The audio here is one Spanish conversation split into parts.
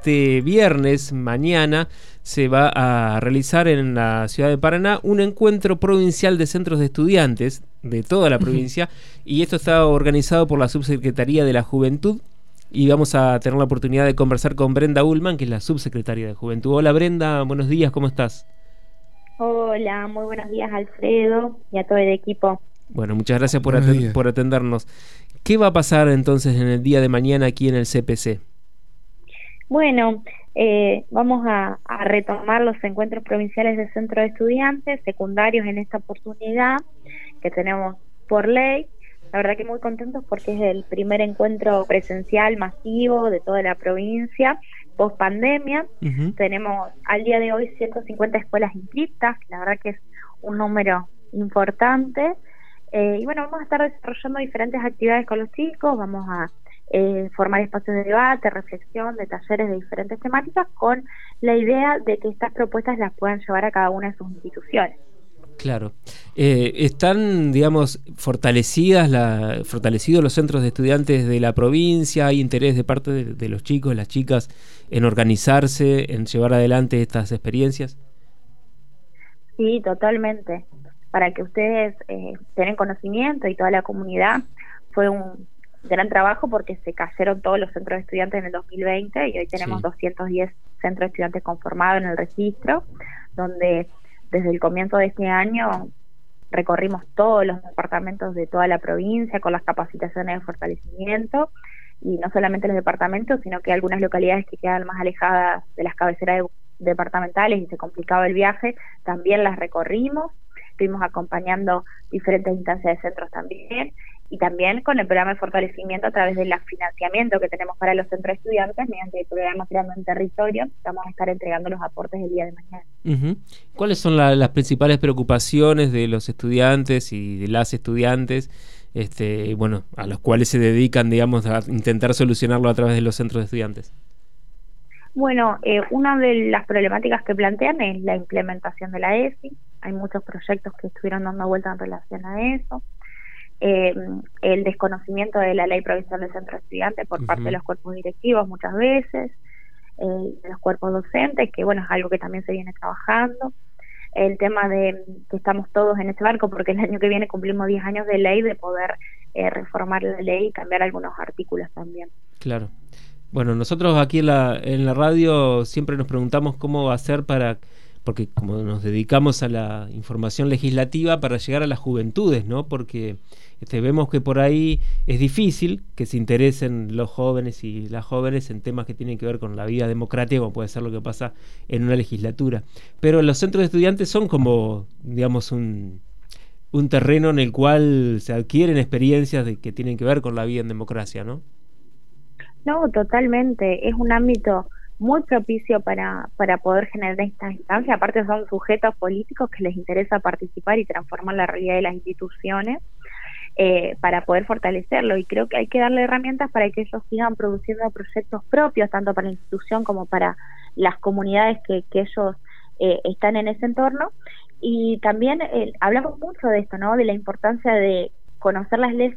Este viernes, mañana, se va a realizar en la ciudad de Paraná un encuentro provincial de centros de estudiantes de toda la provincia y esto está organizado por la Subsecretaría de la Juventud y vamos a tener la oportunidad de conversar con Brenda Ullman, que es la Subsecretaria de Juventud. Hola Brenda, buenos días, ¿cómo estás? Hola, muy buenos días Alfredo y a todo el equipo. Bueno, muchas gracias por, aten por atendernos. ¿Qué va a pasar entonces en el día de mañana aquí en el CPC? Bueno, eh, vamos a, retomar los encuentros provinciales de centro de estudiantes, secundarios en esta oportunidad, que tenemos por ley. La verdad que muy contentos porque es el primer encuentro presencial masivo de toda la provincia post pandemia. Tenemos al día de hoy 150 escuelas inscritas, la verdad que es un número importante. Eh, y bueno, vamos a estar desarrollando diferentes actividades con los chicos, vamos a eh, formar espacios de debate, reflexión, de talleres de diferentes temáticas, con la idea de que estas propuestas las puedan llevar a cada una de sus instituciones. Claro. Eh, ¿Están, digamos, fortalecidas la, fortalecidos los centros de estudiantes de la provincia? ¿Hay interés de parte de, los chicos, las chicas, en organizarse, en llevar adelante estas experiencias? Sí, totalmente. Para que ustedes eh, tengan conocimiento y toda la comunidad, fue un, gran trabajo porque se cayeron todos los centros de estudiantes en el 2020 y hoy tenemos 210 centros de estudiantes conformados en el registro, donde desde el comienzo de este año recorrimos todos los departamentos de toda la provincia con las capacitaciones de fortalecimiento. Y no solamente los departamentos, sino que algunas localidades que quedan más alejadas de las cabeceras departamentales y se complicaba el viaje, también las recorrimos, estuvimos acompañando diferentes instancias de centros también y también con el programa de fortalecimiento a través del financiamiento que tenemos para los centros de estudiantes mediante el programa Creando en Territorio. Vamos a estar entregando los aportes el día de mañana. ¿Cuáles son las principales preocupaciones de los estudiantes y de las estudiantes? Este, bueno, a los cuales se dedican, digamos, a intentar solucionarlo a través de los centros de estudiantes. Bueno, eh, una de las problemáticas que plantean es la implementación de la ESI. Hay muchos proyectos que estuvieron dando vuelta en relación a eso eh, el desconocimiento de la ley provincial de centro estudiante por parte de los cuerpos directivos muchas veces, eh, de los cuerpos docentes, que bueno, es algo que también se viene trabajando. El tema de que estamos todos en ese barco, porque el año que viene cumplimos 10 años de ley, de poder eh, reformar la ley y cambiar algunos artículos también. Claro. Bueno, nosotros aquí en la, en la radio siempre nos preguntamos cómo va a ser para porque como nos dedicamos a la información legislativa para llegar a las juventudes, ¿no? Porque este, vemos que por ahí es difícil que se interesen los jóvenes y las jóvenes en temas que tienen que ver con la vida democrática, como puede ser lo que pasa en una legislatura. Pero los centros de estudiantes son como, digamos, un, un terreno en el cual se adquieren experiencias de, que tienen que ver con la vida en democracia, ¿no? No, totalmente. Es un ámbito muy propicio para, para poder generar esta instancia. Aparte son sujetos políticos que les interesa participar y transformar la realidad de las instituciones eh, para poder fortalecerlo. Y creo que hay que darle herramientas para que ellos sigan produciendo proyectos propios, tanto para la institución como para las comunidades que, que ellos eh, están en ese entorno. Y también eh, hablamos mucho de esto, ¿no? De la importancia de conocer las leyes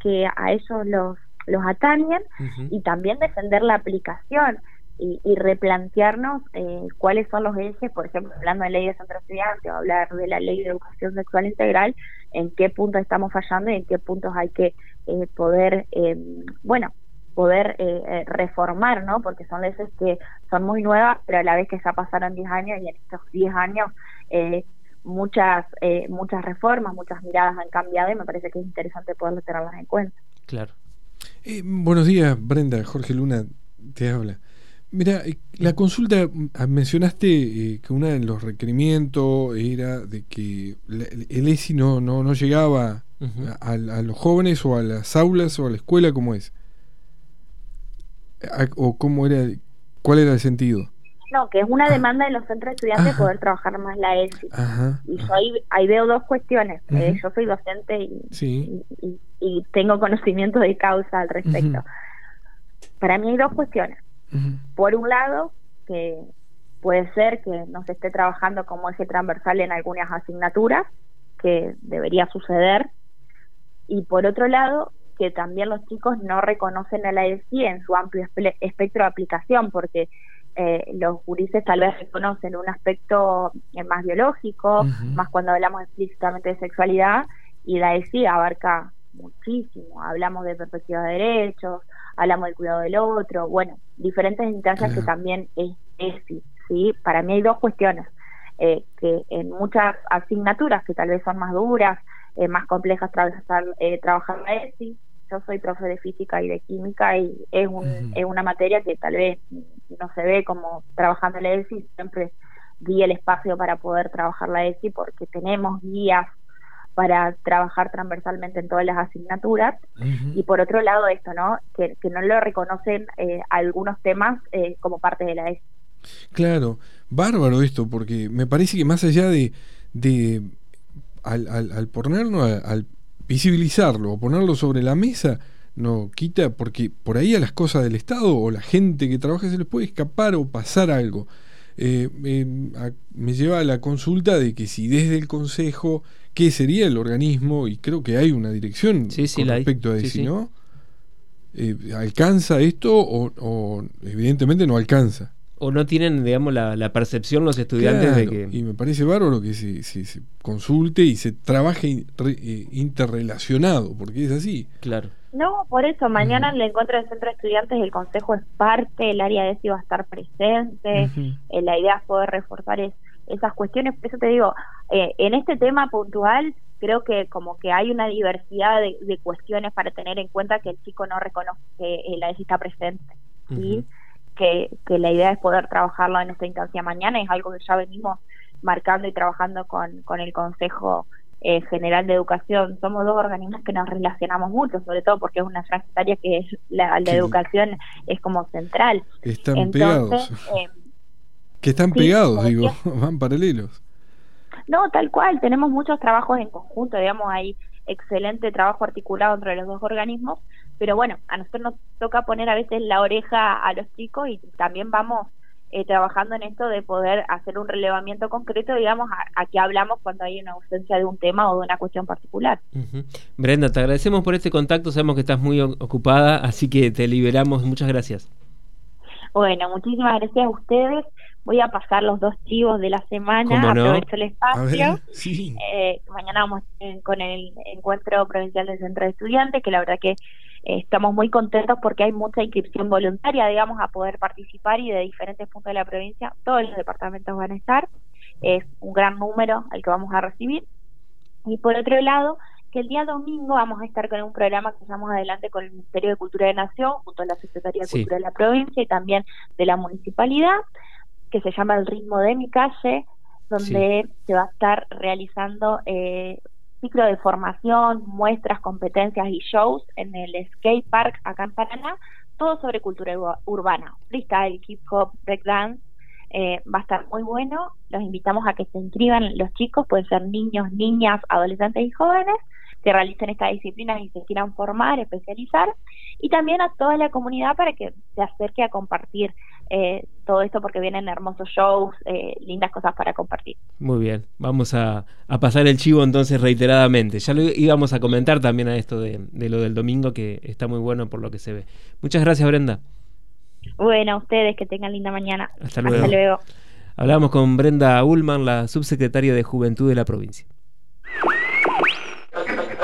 que a ellos los los atañen y también defender la aplicación y, replantearnos eh, cuáles son los ejes, por ejemplo, hablando de ley de centro estudiante o hablar de la ley de educación sexual integral, en qué puntos estamos fallando y en qué puntos hay que eh, poder, eh, bueno, poder reformar, ¿no? Porque son leyes que son muy nuevas, pero a la vez que ya pasaron 10 años y en estos 10 años muchas muchas reformas, muchas miradas han cambiado y me parece que es interesante poder tenerlas en cuenta. Claro. buenos días, Brenda. Jorge Luna te habla. Mira, la consulta, ah, mencionaste eh, que uno de los requerimientos era de que el ESI no, no, no llegaba a, los jóvenes o a las aulas o a la escuela, ¿cómo es? ¿O cómo era, cuál era el sentido? No, que es una ah. demanda de los centros de estudiantes poder trabajar más la ESI. Y yo ahí, veo dos cuestiones. Eh, yo soy docente y, y, tengo conocimiento de causa al respecto. Para mí hay dos cuestiones. Por un lado, que puede ser que no se esté trabajando como eje transversal en algunas asignaturas, que debería suceder. Y por otro lado, que también los chicos no reconocen a la ESI en su amplio espectro de aplicación, porque eh, los gurises tal vez reconocen un aspecto eh, más biológico, más cuando hablamos explícitamente de sexualidad, y la ESI abarca muchísimo. Hablamos de perspectiva de derechos, hablamos del cuidado del otro, bueno, diferentes instancias que también es ESI. ¿sí? Para mí hay dos cuestiones. Eh, que en muchas asignaturas que tal vez son más duras, eh, más complejas trabajar, eh, trabajar la ESI. Yo soy profe de física y de química y es, un, es una materia que tal vez no se ve como trabajando la ESI, siempre di el espacio para poder trabajar la ESI porque tenemos guías para trabajar transversalmente en todas las asignaturas y por otro lado esto, ¿no? Que, no lo reconocen eh, algunos temas eh, como parte de la ESI. Claro, bárbaro esto, porque me parece que más allá de, de al, al, al ponernos, al visibilizarlo o ponerlo sobre la mesa, no quita, porque por ahí a las cosas del Estado o la gente que trabaja se les puede escapar o pasar algo. Eh, me lleva a la consulta de que si desde el Consejo, ¿qué sería el organismo? Y creo que hay una dirección con respecto a eso, ¿no? Eh, ¿Alcanza esto o evidentemente no alcanza? o no tienen, digamos, la, percepción los estudiantes de que... Y me parece bárbaro que se, se, consulte y se trabaje eh, interrelacionado, porque es así. Claro. No, por eso, mañana en el encuentro del centro de estudiantes el consejo es parte, el área de ESI va a estar presente, eh, la idea es poder reforzar esas cuestiones, por eso te digo, eh, en este tema puntual creo que como que hay una diversidad de, cuestiones para tener en cuenta que el chico no reconoce que la ESI está presente. ¿sí? que, la idea es poder trabajarlo en esta instancia mañana, es algo que ya venimos marcando y trabajando con, con el Consejo eh, General de Educación. Somos dos organismos que nos relacionamos mucho, sobre todo porque es una franja que es la, la educación es como central. Están pegados. Eh, que están pegados, digo, van paralelos. No, tal cual, tenemos muchos trabajos en conjunto, digamos, hay excelente trabajo articulado entre los dos organismos, pero bueno, a nosotros nos toca poner a veces la oreja a los chicos y también vamos eh, trabajando en esto de poder hacer un relevamiento concreto, digamos, a, qué hablamos cuando hay una ausencia de un tema o de una cuestión particular. Brenda, te agradecemos por este contacto, sabemos que estás muy ocupada, así que te liberamos. Muchas gracias. Bueno, muchísimas gracias a ustedes. Voy a pasar los dos chivos de la semana, aprovecho el espacio. Eh, mañana vamos con el encuentro provincial del centro de estudiantes, que la verdad que estamos muy contentos porque hay mucha inscripción voluntaria, digamos, a poder participar y de diferentes puntos de la provincia, todos los departamentos van a estar, es un gran número el que vamos a recibir. Y por otro lado, que el día domingo vamos a estar con un programa que estamos adelante con el Ministerio de Cultura de Nación, junto a la Secretaría de Cultura de la provincia y también de la municipalidad, que se llama El ritmo de mi calle, donde se va a estar realizando eh, ciclo de formación, muestras, competencias y shows en el Skate Park acá en Paraná, todo sobre cultura urbana, freestyle, hip hop, breakdance. Eh, va a estar muy bueno. Los invitamos a que se inscriban los chicos, pueden ser niños, niñas, adolescentes y jóvenes que realicen estas disciplinas y se quieran formar, especializar, y también a toda la comunidad para que se acerque a compartir eh, todo esto porque vienen hermosos shows, eh, lindas cosas para compartir. Muy bien, vamos a, pasar el chivo entonces reiteradamente. Ya lo íbamos a comentar también a esto de, lo del domingo que está muy bueno por lo que se ve. Muchas gracias Brenda. Bueno, a ustedes que tengan linda mañana. Hasta luego. Hasta luego. Hablamos con Brenda Ullman, la subsecretaria de Juventud de la provincia.